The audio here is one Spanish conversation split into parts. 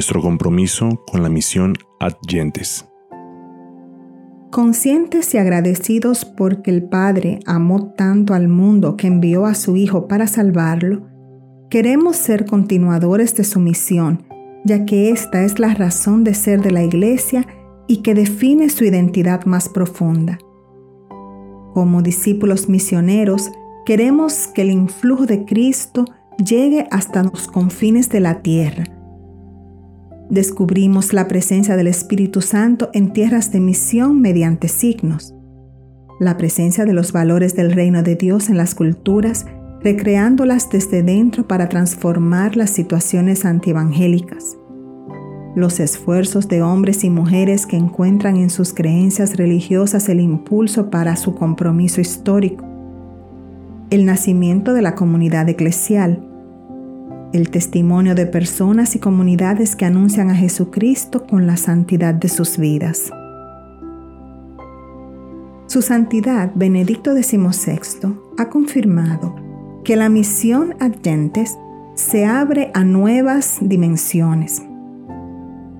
nuestro compromiso con la misión Adyentes. Conscientes y agradecidos porque el Padre amó tanto al mundo que envió a su Hijo para salvarlo, queremos ser continuadores de su misión, ya que esta es la razón de ser de la Iglesia y que define su identidad más profunda. Como discípulos misioneros, queremos que el influjo de Cristo llegue hasta los confines de la tierra. Descubrimos la presencia del Espíritu Santo en tierras de misión mediante signos. La presencia de los valores del reino de Dios en las culturas, recreándolas desde dentro para transformar las situaciones antievangélicas. Los esfuerzos de hombres y mujeres que encuentran en sus creencias religiosas el impulso para su compromiso histórico. El nacimiento de la comunidad eclesial, el testimonio de personas y comunidades que anuncian a Jesucristo con la santidad de sus vidas. Su Santidad Benedicto XVI ha confirmado que la misión Adyentes se abre a nuevas dimensiones.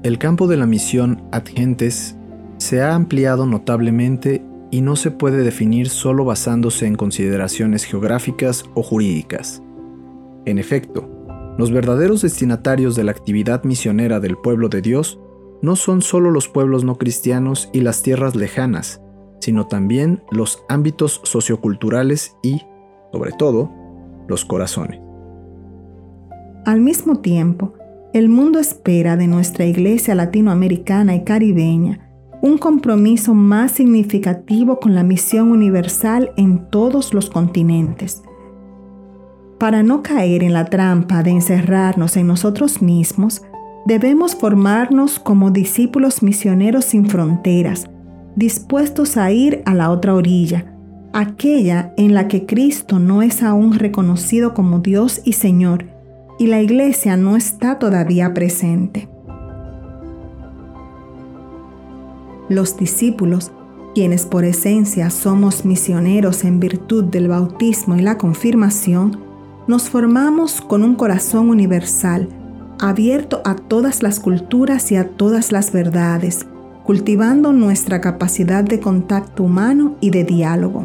El campo de la misión Adyentes se ha ampliado notablemente y no se puede definir solo basándose en consideraciones geográficas o jurídicas. En efecto, los verdaderos destinatarios de la actividad misionera del pueblo de Dios no son solo los pueblos no cristianos y las tierras lejanas, sino también los ámbitos socioculturales y, sobre todo, los corazones. Al mismo tiempo, el mundo espera de nuestra iglesia latinoamericana y caribeña un compromiso más significativo con la misión universal en todos los continentes para no caer en la trampa de encerrarnos en nosotros mismos, debemos formarnos como discípulos misioneros sin fronteras, dispuestos a ir a la otra orilla, aquella en la que Cristo no es aún reconocido como Dios y Señor, y la iglesia no está todavía presente. Los discípulos, quienes por esencia somos misioneros en virtud del bautismo y la confirmación, nos formamos con un corazón universal, abierto a todas las culturas y a todas las verdades, cultivando nuestra capacidad de contacto humano y de diálogo.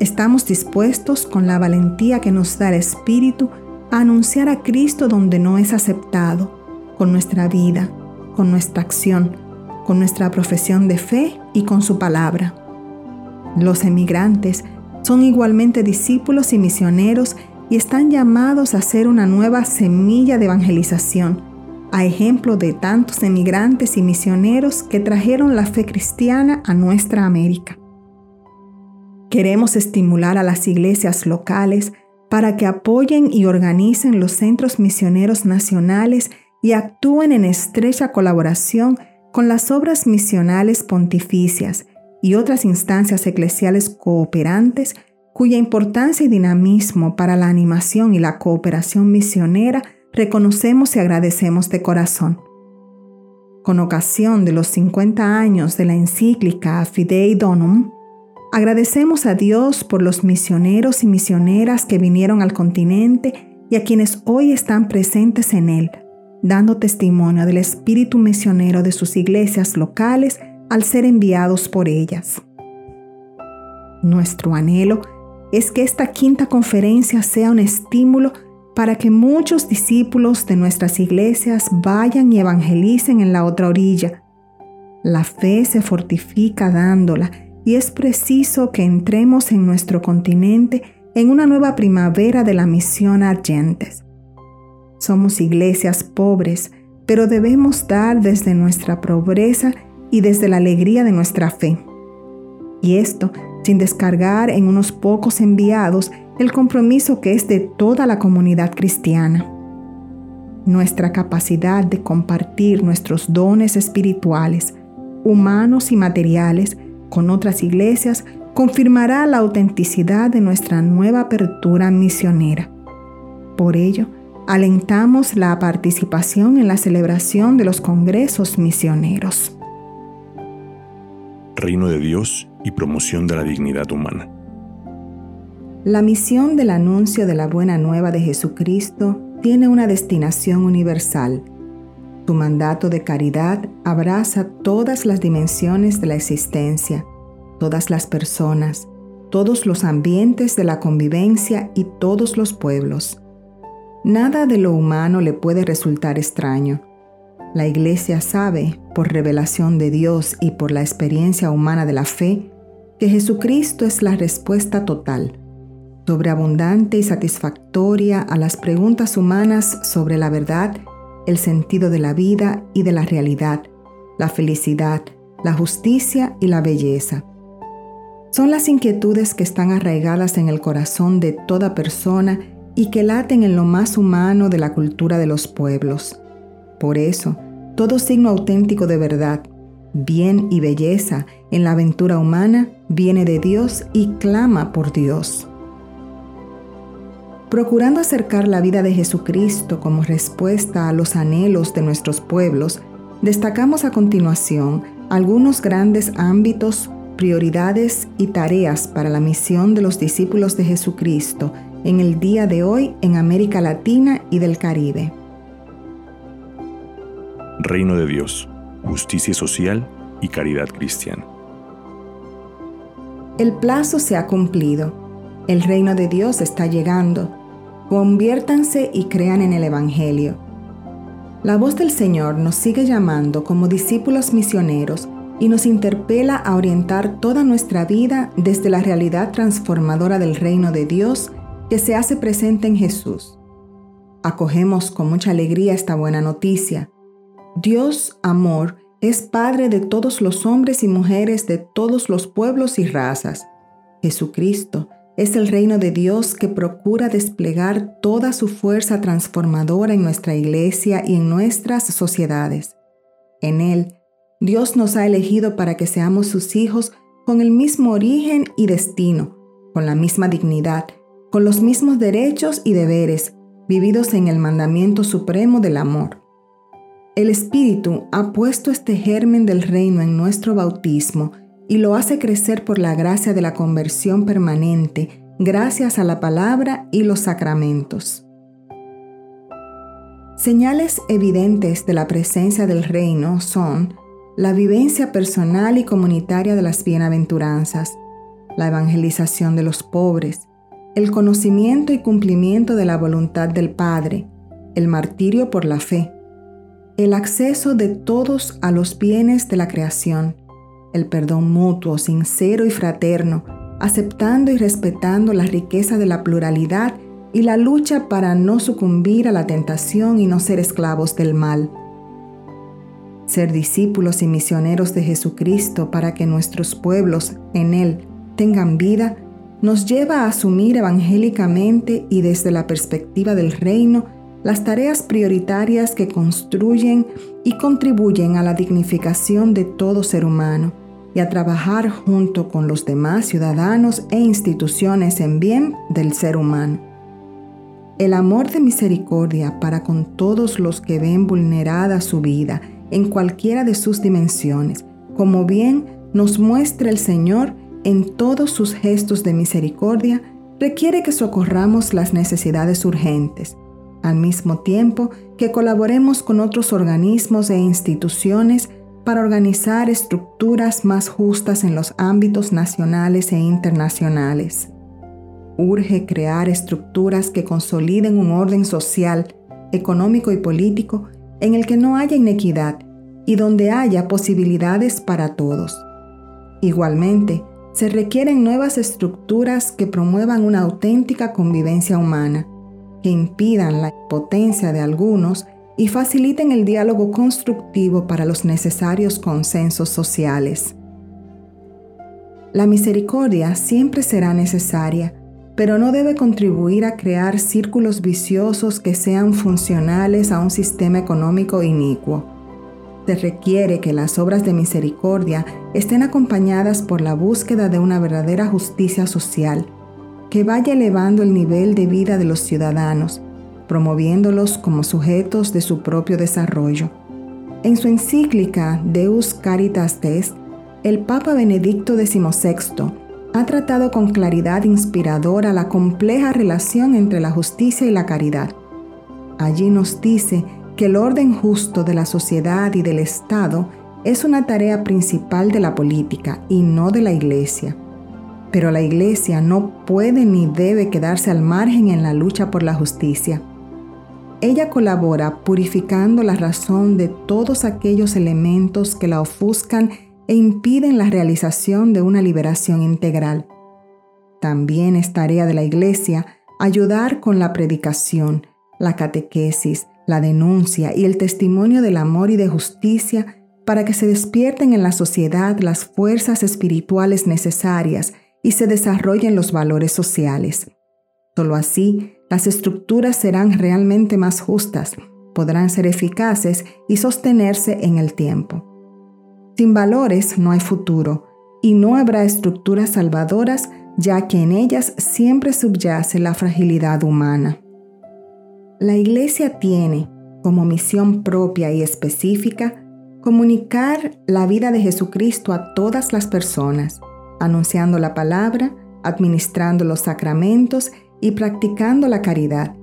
Estamos dispuestos, con la valentía que nos da el Espíritu, a anunciar a Cristo donde no es aceptado, con nuestra vida, con nuestra acción, con nuestra profesión de fe y con su palabra. Los emigrantes son igualmente discípulos y misioneros y están llamados a ser una nueva semilla de evangelización, a ejemplo de tantos emigrantes y misioneros que trajeron la fe cristiana a nuestra América. Queremos estimular a las iglesias locales para que apoyen y organicen los centros misioneros nacionales y actúen en estrecha colaboración con las obras misionales pontificias y otras instancias eclesiales cooperantes cuya importancia y dinamismo para la animación y la cooperación misionera reconocemos y agradecemos de corazón. Con ocasión de los 50 años de la encíclica Fidei Donum, agradecemos a Dios por los misioneros y misioneras que vinieron al continente y a quienes hoy están presentes en él, dando testimonio del espíritu misionero de sus iglesias locales al ser enviados por ellas. Nuestro anhelo es que esta quinta conferencia sea un estímulo para que muchos discípulos de nuestras iglesias vayan y evangelicen en la otra orilla. La fe se fortifica dándola y es preciso que entremos en nuestro continente en una nueva primavera de la misión Argentes. Somos iglesias pobres, pero debemos dar desde nuestra pobreza y desde la alegría de nuestra fe. Y esto sin descargar en unos pocos enviados el compromiso que es de toda la comunidad cristiana. Nuestra capacidad de compartir nuestros dones espirituales, humanos y materiales con otras iglesias confirmará la autenticidad de nuestra nueva apertura misionera. Por ello, alentamos la participación en la celebración de los congresos misioneros. Reino de Dios y promoción de la dignidad humana. La misión del anuncio de la buena nueva de Jesucristo tiene una destinación universal. Su mandato de caridad abraza todas las dimensiones de la existencia, todas las personas, todos los ambientes de la convivencia y todos los pueblos. Nada de lo humano le puede resultar extraño. La Iglesia sabe, por revelación de Dios y por la experiencia humana de la fe, que Jesucristo es la respuesta total, sobreabundante y satisfactoria a las preguntas humanas sobre la verdad el sentido de la vida y de la realidad, la felicidad, la justicia y la belleza. Son las inquietudes que están arraigadas en el corazón de toda persona y que laten en lo más humano de la cultura de los pueblos. Por eso, todo signo auténtico de verdad, bien y belleza en la aventura humana viene de Dios y clama por Dios. Procurando acercar la vida de Jesucristo como respuesta a los anhelos de nuestros pueblos, destacamos a continuación algunos grandes ámbitos, prioridades y tareas para la misión de los discípulos de Jesucristo en el día de hoy en América Latina y del Caribe. Reino de Dios, justicia social y caridad cristiana. El plazo se ha cumplido el reino de Dios está llegando. Conviértanse y crean en el Evangelio. La voz del Señor nos sigue llamando como discípulos misioneros y nos interpela a orientar toda nuestra vida desde la realidad transformadora del reino de Dios que se hace presente en Jesús. Acogemos con mucha alegría esta buena noticia. Dios, amor, es Padre de todos los hombres y mujeres de todos los pueblos y razas. Jesucristo, es el reino de Dios que procura desplegar toda su fuerza transformadora en nuestra iglesia y en nuestras sociedades. En Él, Dios nos ha elegido para que seamos sus hijos con el mismo origen y destino, con la misma dignidad, con los mismos derechos y deberes, vividos en el mandamiento supremo del amor. El Espíritu ha puesto este germen del reino en nuestro bautismo y lo hace crecer por la gracia de la conversión permanente, gracias a la palabra y los sacramentos. Señales evidentes de la presencia del reino son la vivencia personal y comunitaria de las bienaventuranzas, la evangelización de los pobres, el conocimiento y cumplimiento de la voluntad del Padre, el martirio por la fe, el acceso de todos a los bienes de la creación, el perdón mutuo, sincero y fraterno, aceptando y respetando la riqueza de la pluralidad y la lucha para no sucumbir a la tentación y no ser esclavos del mal. Ser discípulos y misioneros de Jesucristo para que nuestros pueblos en Él tengan vida nos lleva a asumir evangélicamente y desde la perspectiva del reino las tareas prioritarias que construyen y contribuyen a la dignificación de todo ser humano y a trabajar junto con los demás ciudadanos e instituciones en bien del ser humano. El amor de misericordia para con todos los que ven vulnerada su vida en cualquiera de sus dimensiones, como bien nos muestra el Señor en todos sus gestos de misericordia, requiere que socorramos las necesidades urgentes, al mismo tiempo que colaboremos con otros organismos e instituciones para organizar estructuras más justas en los ámbitos nacionales e internacionales. Urge crear estructuras que consoliden un orden social, económico y político en el que no haya inequidad y donde haya posibilidades para todos. Igualmente, se requieren nuevas estructuras que promuevan una auténtica convivencia humana, impidan la impotencia de algunos y faciliten el diálogo constructivo para los necesarios consensos sociales. La misericordia siempre será necesaria, pero no debe contribuir a crear círculos viciosos que sean funcionales a un sistema económico inicuo. Se requiere que las obras de misericordia estén acompañadas por la búsqueda de una verdadera justicia social, que vaya elevando el nivel de vida de los ciudadanos promoviéndolos como sujetos de su propio desarrollo. En su encíclica Deus Caritas Est, el Papa Benedicto XVI ha tratado con claridad inspiradora la compleja relación entre la justicia y la caridad. Allí nos dice que el orden justo de la sociedad y del Estado es una tarea principal de la política y no de la Iglesia. Pero la Iglesia no puede ni debe quedarse al margen en la lucha por la justicia. Ella colabora purificando la razón de todos aquellos elementos que la ofuscan e impiden la realización de una liberación integral. También es tarea de la Iglesia ayudar con la predicación, la catequesis, la denuncia y el testimonio del amor y de justicia para que se despierten en la sociedad las fuerzas espirituales necesarias y se desarrollen los valores sociales. Solo así, las estructuras serán realmente más justas, podrán ser eficaces y sostenerse en el tiempo. Sin valores no hay futuro y no habrá estructuras salvadoras ya que en ellas siempre subyace la fragilidad humana. La Iglesia tiene, como misión propia y específica, comunicar la vida de Jesucristo a todas las personas, anunciando la palabra, administrando los sacramentos y practicando la caridad.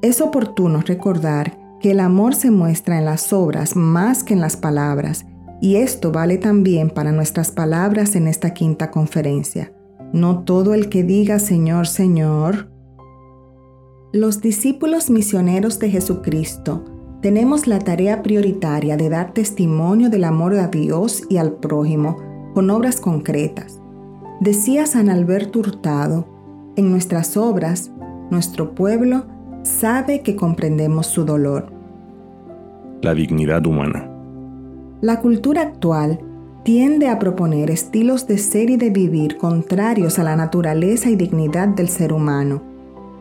Es oportuno recordar que el amor se muestra en las obras más que en las palabras, y esto vale también para nuestras palabras en esta quinta conferencia. No todo el que diga Señor, Señor. Los discípulos misioneros de Jesucristo tenemos la tarea prioritaria de dar testimonio del amor a Dios y al prójimo con obras concretas. Decía San Alberto Hurtado, en nuestras obras, nuestro pueblo sabe que comprendemos su dolor. La dignidad humana. La cultura actual tiende a proponer estilos de ser y de vivir contrarios a la naturaleza y dignidad del ser humano.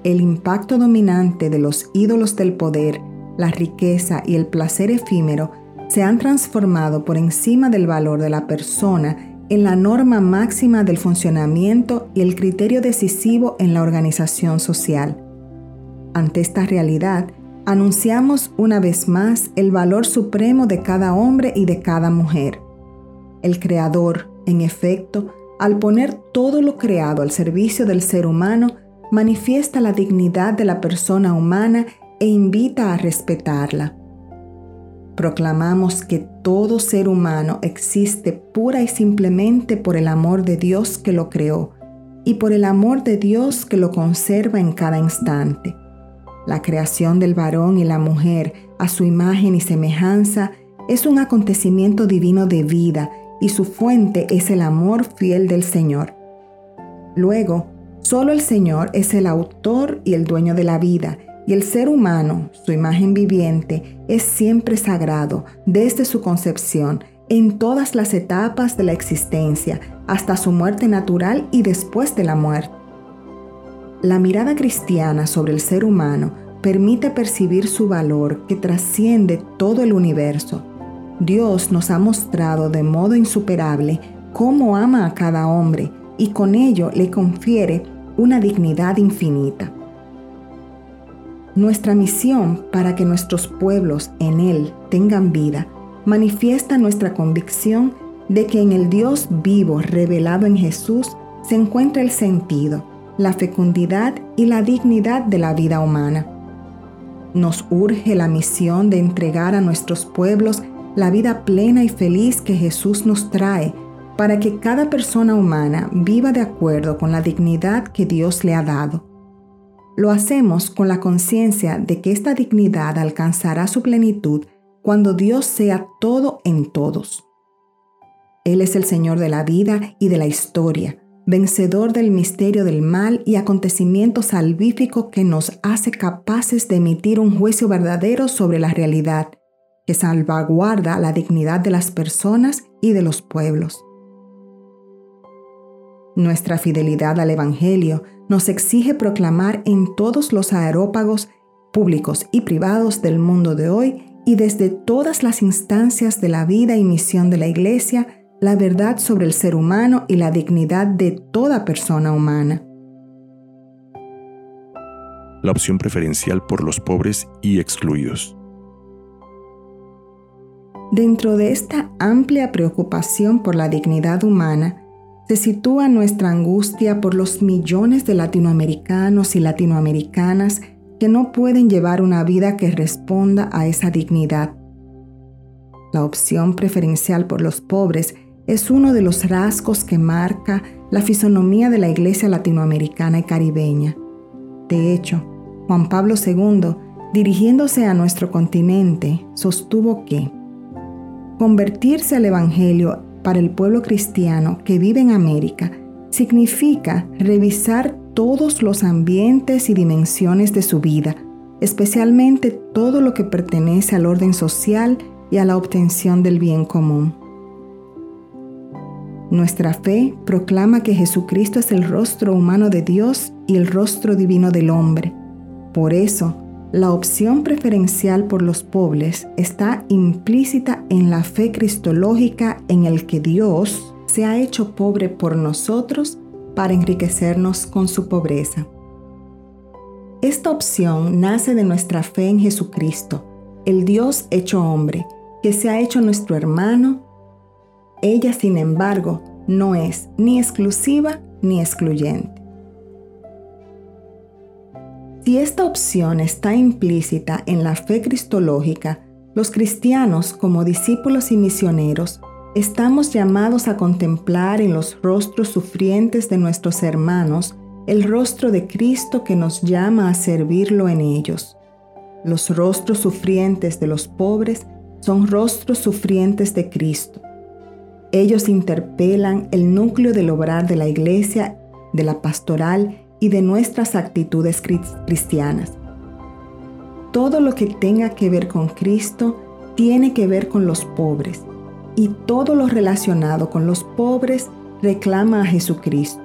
El impacto dominante de los ídolos del poder la riqueza y el placer efímero se han transformado por encima del valor de la persona en la norma máxima del funcionamiento y el criterio decisivo en la organización social. Ante esta realidad, anunciamos una vez más el valor supremo de cada hombre y de cada mujer. El Creador, en efecto, al poner todo lo creado al servicio del ser humano, manifiesta la dignidad de la persona humana e invita a respetarla. Proclamamos que todo ser humano existe pura y simplemente por el amor de Dios que lo creó y por el amor de Dios que lo conserva en cada instante. La creación del varón y la mujer a su imagen y semejanza es un acontecimiento divino de vida y su fuente es el amor fiel del Señor. Luego, solo el Señor es el autor y el dueño de la vida el ser humano, su imagen viviente, es siempre sagrado desde su concepción, en todas las etapas de la existencia, hasta su muerte natural y después de la muerte. La mirada cristiana sobre el ser humano permite percibir su valor que trasciende todo el universo. Dios nos ha mostrado de modo insuperable cómo ama a cada hombre y con ello le confiere una dignidad infinita. Nuestra misión para que nuestros pueblos en Él tengan vida manifiesta nuestra convicción de que en el Dios vivo revelado en Jesús se encuentra el sentido, la fecundidad y la dignidad de la vida humana. Nos urge la misión de entregar a nuestros pueblos la vida plena y feliz que Jesús nos trae para que cada persona humana viva de acuerdo con la dignidad que Dios le ha dado. Lo hacemos con la conciencia de que esta dignidad alcanzará su plenitud cuando Dios sea todo en todos. Él es el Señor de la vida y de la historia, vencedor del misterio del mal y acontecimiento salvífico que nos hace capaces de emitir un juicio verdadero sobre la realidad, que salvaguarda la dignidad de las personas y de los pueblos. Nuestra fidelidad al Evangelio nos exige proclamar en todos los aerópagos públicos y privados del mundo de hoy y desde todas las instancias de la vida y misión de la Iglesia la verdad sobre el ser humano y la dignidad de toda persona humana. La opción preferencial por los pobres y excluidos. Dentro de esta amplia preocupación por la dignidad humana, se sitúa nuestra angustia por los millones de latinoamericanos y latinoamericanas que no pueden llevar una vida que responda a esa dignidad. La opción preferencial por los pobres es uno de los rasgos que marca la fisonomía de la iglesia latinoamericana y caribeña. De hecho, Juan Pablo II, dirigiéndose a nuestro continente, sostuvo que convertirse al Evangelio para el pueblo cristiano que vive en América significa revisar todos los ambientes y dimensiones de su vida, especialmente todo lo que pertenece al orden social y a la obtención del bien común. Nuestra fe proclama que Jesucristo es el rostro humano de Dios y el rostro divino del hombre. Por eso, la opción preferencial por los pobres está implícita en la fe cristológica en el que Dios se ha hecho pobre por nosotros para enriquecernos con su pobreza. Esta opción nace de nuestra fe en Jesucristo, el Dios hecho hombre, que se ha hecho nuestro hermano ella, sin embargo, no es ni exclusiva ni excluyente. Si esta opción está implícita en la fe cristológica, los cristianos como discípulos y misioneros estamos llamados a contemplar en los rostros sufrientes de nuestros hermanos el rostro de Cristo que nos llama a servirlo en ellos. Los rostros sufrientes de los pobres son rostros sufrientes de Cristo. Ellos interpelan el núcleo del obrar de la iglesia, de la pastoral y de nuestras actitudes cristianas. Todo lo que tenga que ver con Cristo tiene que ver con los pobres y todo lo relacionado con los pobres reclama a Jesucristo.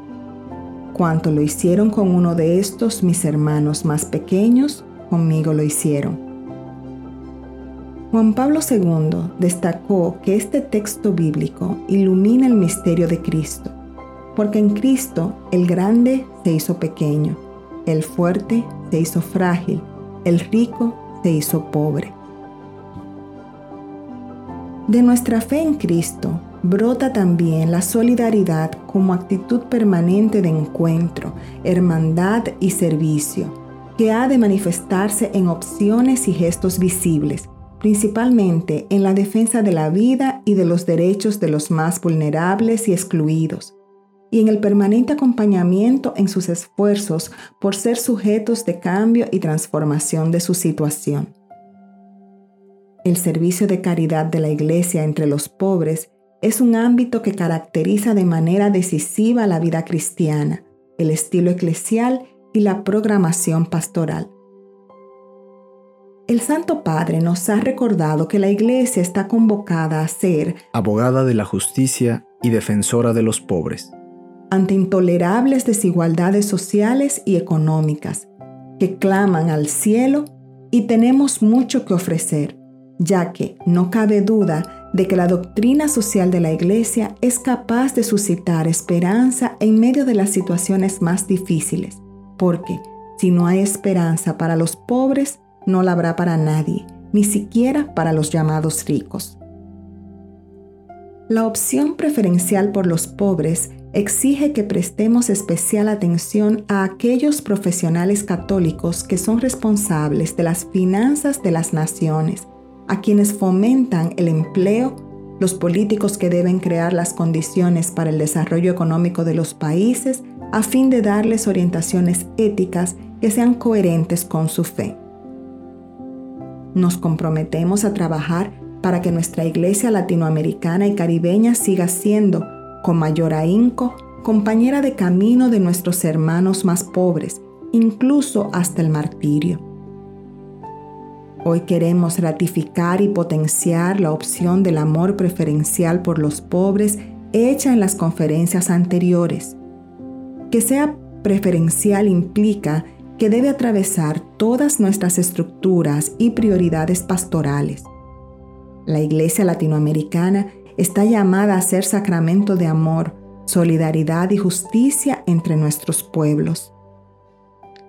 Cuanto lo hicieron con uno de estos mis hermanos más pequeños, conmigo lo hicieron. Juan Pablo II destacó que este texto bíblico ilumina el misterio de Cristo, porque en Cristo el grande se hizo pequeño, el fuerte se hizo frágil, el rico se hizo pobre. De nuestra fe en Cristo brota también la solidaridad como actitud permanente de encuentro, hermandad y servicio, que ha de manifestarse en opciones y gestos visibles principalmente en la defensa de la vida y de los derechos de los más vulnerables y excluidos, y en el permanente acompañamiento en sus esfuerzos por ser sujetos de cambio y transformación de su situación. El servicio de caridad de la Iglesia entre los pobres es un ámbito que caracteriza de manera decisiva la vida cristiana, el estilo eclesial y la programación pastoral. El Santo Padre nos ha recordado que la Iglesia está convocada a ser abogada de la justicia y defensora de los pobres. Ante intolerables desigualdades sociales y económicas que claman al cielo y tenemos mucho que ofrecer, ya que no cabe duda de que la doctrina social de la Iglesia es capaz de suscitar esperanza en medio de las situaciones más difíciles, porque si no hay esperanza para los pobres, no la habrá para nadie, ni siquiera para los llamados ricos. La opción preferencial por los pobres exige que prestemos especial atención a aquellos profesionales católicos que son responsables de las finanzas de las naciones, a quienes fomentan el empleo, los políticos que deben crear las condiciones para el desarrollo económico de los países a fin de darles orientaciones éticas que sean coherentes con su fe. Nos comprometemos a trabajar para que nuestra iglesia latinoamericana y caribeña siga siendo, con mayor ahínco, compañera de camino de nuestros hermanos más pobres, incluso hasta el martirio. Hoy queremos ratificar y potenciar la opción del amor preferencial por los pobres hecha en las conferencias anteriores. Que sea preferencial implica que debe atravesar todas nuestras estructuras y prioridades pastorales. La Iglesia Latinoamericana está llamada a ser sacramento de amor, solidaridad y justicia entre nuestros pueblos.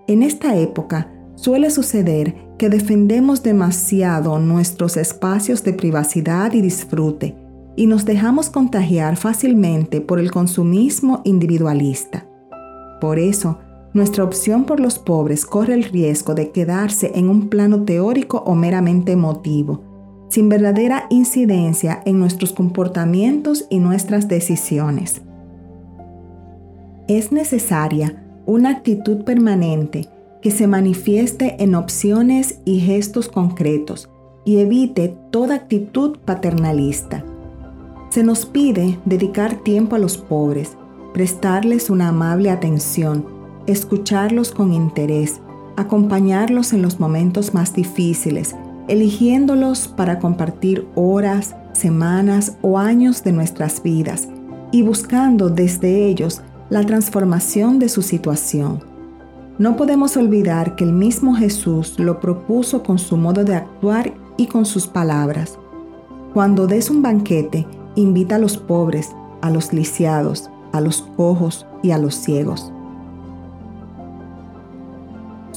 En esta época suele suceder que defendemos demasiado nuestros espacios de privacidad y disfrute y nos dejamos contagiar fácilmente por el consumismo individualista. Por eso, nuestra opción por los pobres corre el riesgo de quedarse en un plano teórico o meramente emotivo, sin verdadera incidencia en nuestros comportamientos y nuestras decisiones. Es necesaria una actitud permanente que se manifieste en opciones y gestos concretos y evite toda actitud paternalista. Se nos pide dedicar tiempo a los pobres, prestarles una amable atención, escucharlos con interés, acompañarlos en los momentos más difíciles, eligiéndolos para compartir horas, semanas o años de nuestras vidas y buscando desde ellos la transformación de su situación. No podemos olvidar que el mismo Jesús lo propuso con su modo de actuar y con sus palabras. Cuando des un banquete, invita a los pobres, a los lisiados, a los cojos y a los ciegos.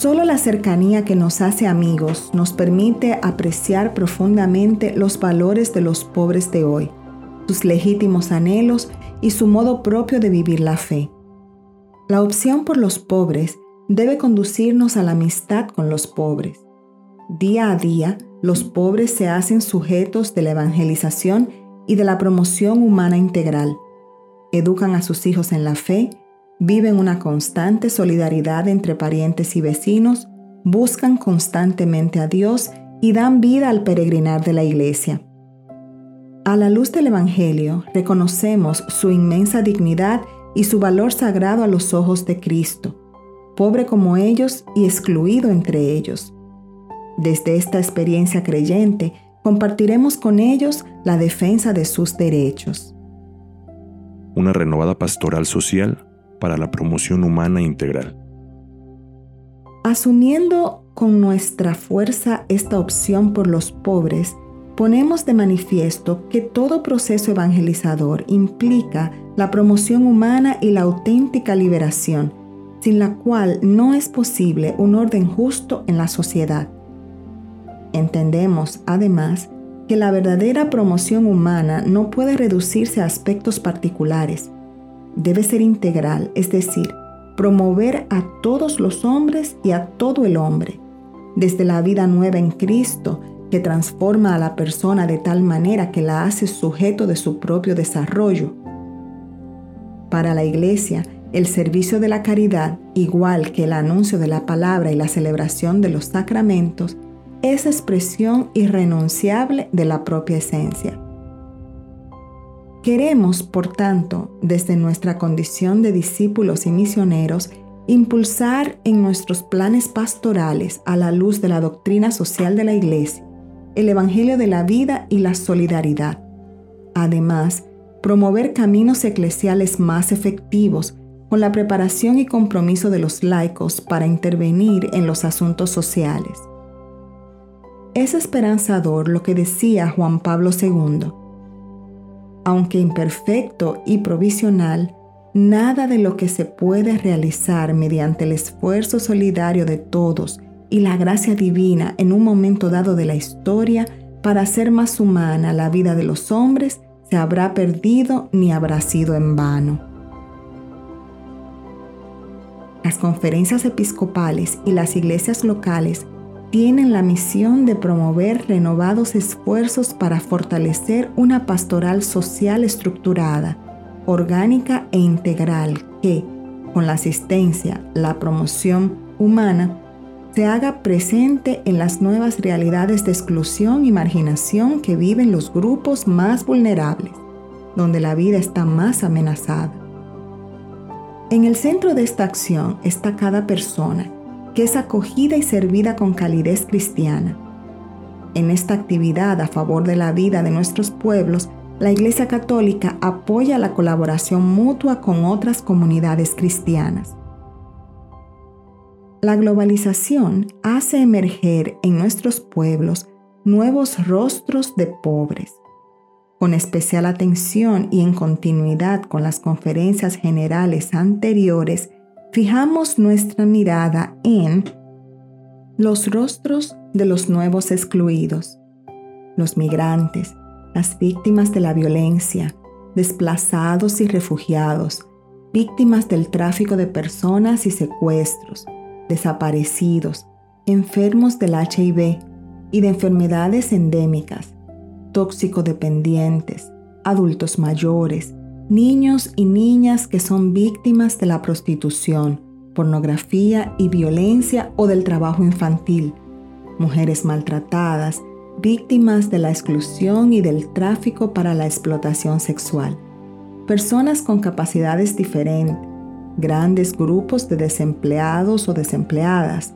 Solo la cercanía que nos hace amigos nos permite apreciar profundamente los valores de los pobres de hoy, sus legítimos anhelos y su modo propio de vivir la fe. La opción por los pobres debe conducirnos a la amistad con los pobres. Día a día, los pobres se hacen sujetos de la evangelización y de la promoción humana integral. Educan a sus hijos en la fe, viven una constante solidaridad entre parientes y vecinos, buscan constantemente a Dios y dan vida al peregrinar de la iglesia. A la luz del Evangelio reconocemos su inmensa dignidad y su valor sagrado a los ojos de Cristo pobre como ellos y excluido entre ellos. Desde esta experiencia creyente, compartiremos con ellos la defensa de sus derechos. Una renovada pastoral social para la promoción humana integral. Asumiendo con nuestra fuerza esta opción por los pobres, ponemos de manifiesto que todo proceso evangelizador implica la promoción humana y la auténtica liberación sin la cual no es posible un orden justo en la sociedad. Entendemos, además, que la verdadera promoción humana no puede reducirse a aspectos particulares. Debe ser integral, es decir, promover a todos los hombres y a todo el hombre, desde la vida nueva en Cristo, que transforma a la persona de tal manera que la hace sujeto de su propio desarrollo. Para la Iglesia, el servicio de la caridad, igual que el anuncio de la palabra y la celebración de los sacramentos, es expresión irrenunciable de la propia esencia. Queremos, por tanto, desde nuestra condición de discípulos y misioneros, impulsar en nuestros planes pastorales a la luz de la doctrina social de la Iglesia, el Evangelio de la vida y la solidaridad. Además, promover caminos eclesiales más efectivos con la preparación y compromiso de los laicos para intervenir en los asuntos sociales. Es esperanzador lo que decía Juan Pablo II. Aunque imperfecto y provisional, nada de lo que se puede realizar mediante el esfuerzo solidario de todos y la gracia divina en un momento dado de la historia para hacer más humana la vida de los hombres se habrá perdido ni habrá sido en vano. Las conferencias episcopales y las iglesias locales tienen la misión de promover renovados esfuerzos para fortalecer una pastoral social estructurada, orgánica e integral que, con la asistencia, la promoción humana, se haga presente en las nuevas realidades de exclusión y marginación que viven los grupos más vulnerables, donde la vida está más amenazada. En el centro de esta acción está cada persona, es acogida y servida con calidez cristiana. En esta actividad a favor de la vida de nuestros pueblos, la Iglesia Católica apoya la colaboración mutua con otras comunidades cristianas. La globalización hace emerger en nuestros pueblos nuevos rostros de pobres, con especial atención y en continuidad con las conferencias generales anteriores, fijamos nuestra mirada en los rostros de los nuevos excluidos, los migrantes, las víctimas de la violencia, desplazados y refugiados, víctimas del tráfico de personas y secuestros, desaparecidos, enfermos del HIV y de enfermedades endémicas, tóxicodependientes, adultos mayores, niños y niñas que son víctimas de la prostitución, pornografía y violencia o del trabajo infantil, mujeres maltratadas, víctimas de la exclusión y del tráfico para la explotación sexual, personas con capacidades diferentes, grandes grupos de desempleados o desempleadas,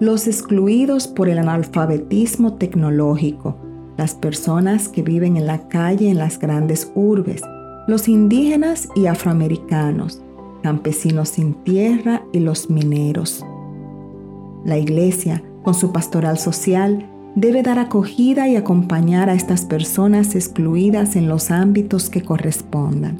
los excluidos por el analfabetismo tecnológico, las personas que viven en la calle en las grandes urbes, los indígenas y afroamericanos, campesinos sin tierra y los mineros. La Iglesia, con su pastoral social, debe dar acogida y acompañar a estas personas excluidas en los ámbitos que correspondan.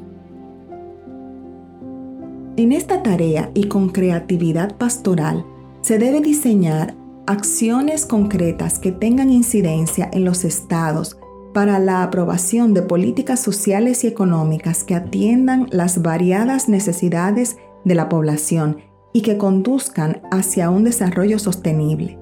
En esta tarea y con creatividad pastoral, se debe diseñar acciones concretas que tengan incidencia en los estados para la aprobación de políticas sociales y económicas que atiendan las variadas necesidades de la población y que conduzcan hacia un desarrollo sostenible.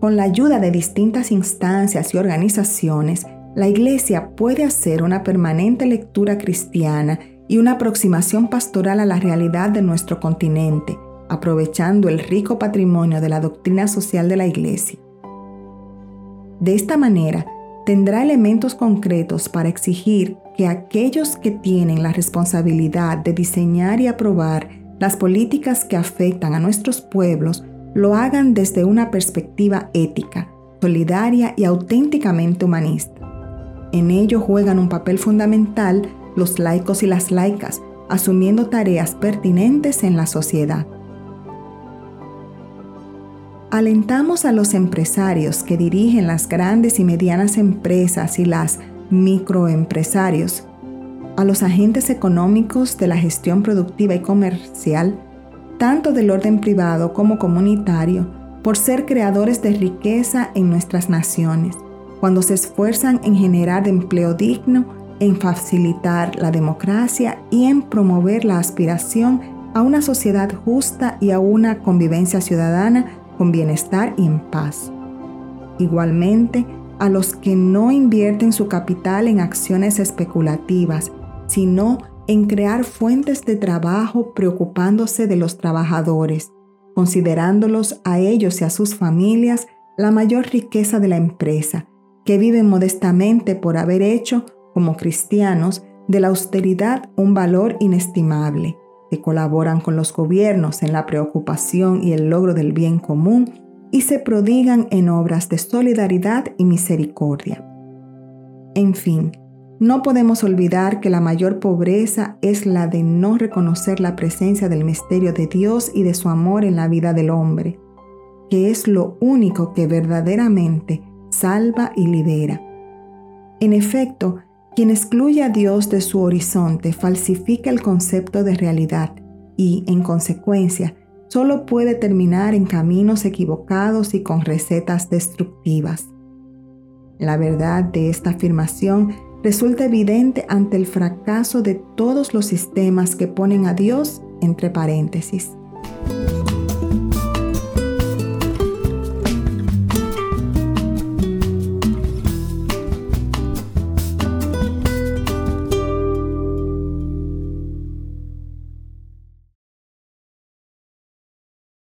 Con la ayuda de distintas instancias y organizaciones, la Iglesia puede hacer una permanente lectura cristiana y una aproximación pastoral a la realidad de nuestro continente, aprovechando el rico patrimonio de la doctrina social de la Iglesia. De esta manera, tendrá elementos concretos para exigir que aquellos que tienen la responsabilidad de diseñar y aprobar las políticas que afectan a nuestros pueblos lo hagan desde una perspectiva ética, solidaria y auténticamente humanista. En ello juegan un papel fundamental los laicos y las laicas, asumiendo tareas pertinentes en la sociedad. Alentamos a los empresarios que dirigen las grandes y medianas empresas y las microempresarios, a los agentes económicos de la gestión productiva y comercial, tanto del orden privado como comunitario, por ser creadores de riqueza en nuestras naciones, cuando se esfuerzan en generar empleo digno, en facilitar la democracia y en promover la aspiración a una sociedad justa y a una convivencia ciudadana con bienestar y en paz. Igualmente, a los que no invierten su capital en acciones especulativas, sino en crear fuentes de trabajo preocupándose de los trabajadores, considerándolos a ellos y a sus familias la mayor riqueza de la empresa, que viven modestamente por haber hecho, como cristianos, de la austeridad un valor inestimable que colaboran con los gobiernos en la preocupación y el logro del bien común y se prodigan en obras de solidaridad y misericordia. En fin, no podemos olvidar que la mayor pobreza es la de no reconocer la presencia del misterio de Dios y de su amor en la vida del hombre, que es lo único que verdaderamente salva y libera. En efecto, quien excluye a Dios de su horizonte falsifica el concepto de realidad y, en consecuencia, solo puede terminar en caminos equivocados y con recetas destructivas. La verdad de esta afirmación resulta evidente ante el fracaso de todos los sistemas que ponen a Dios entre paréntesis.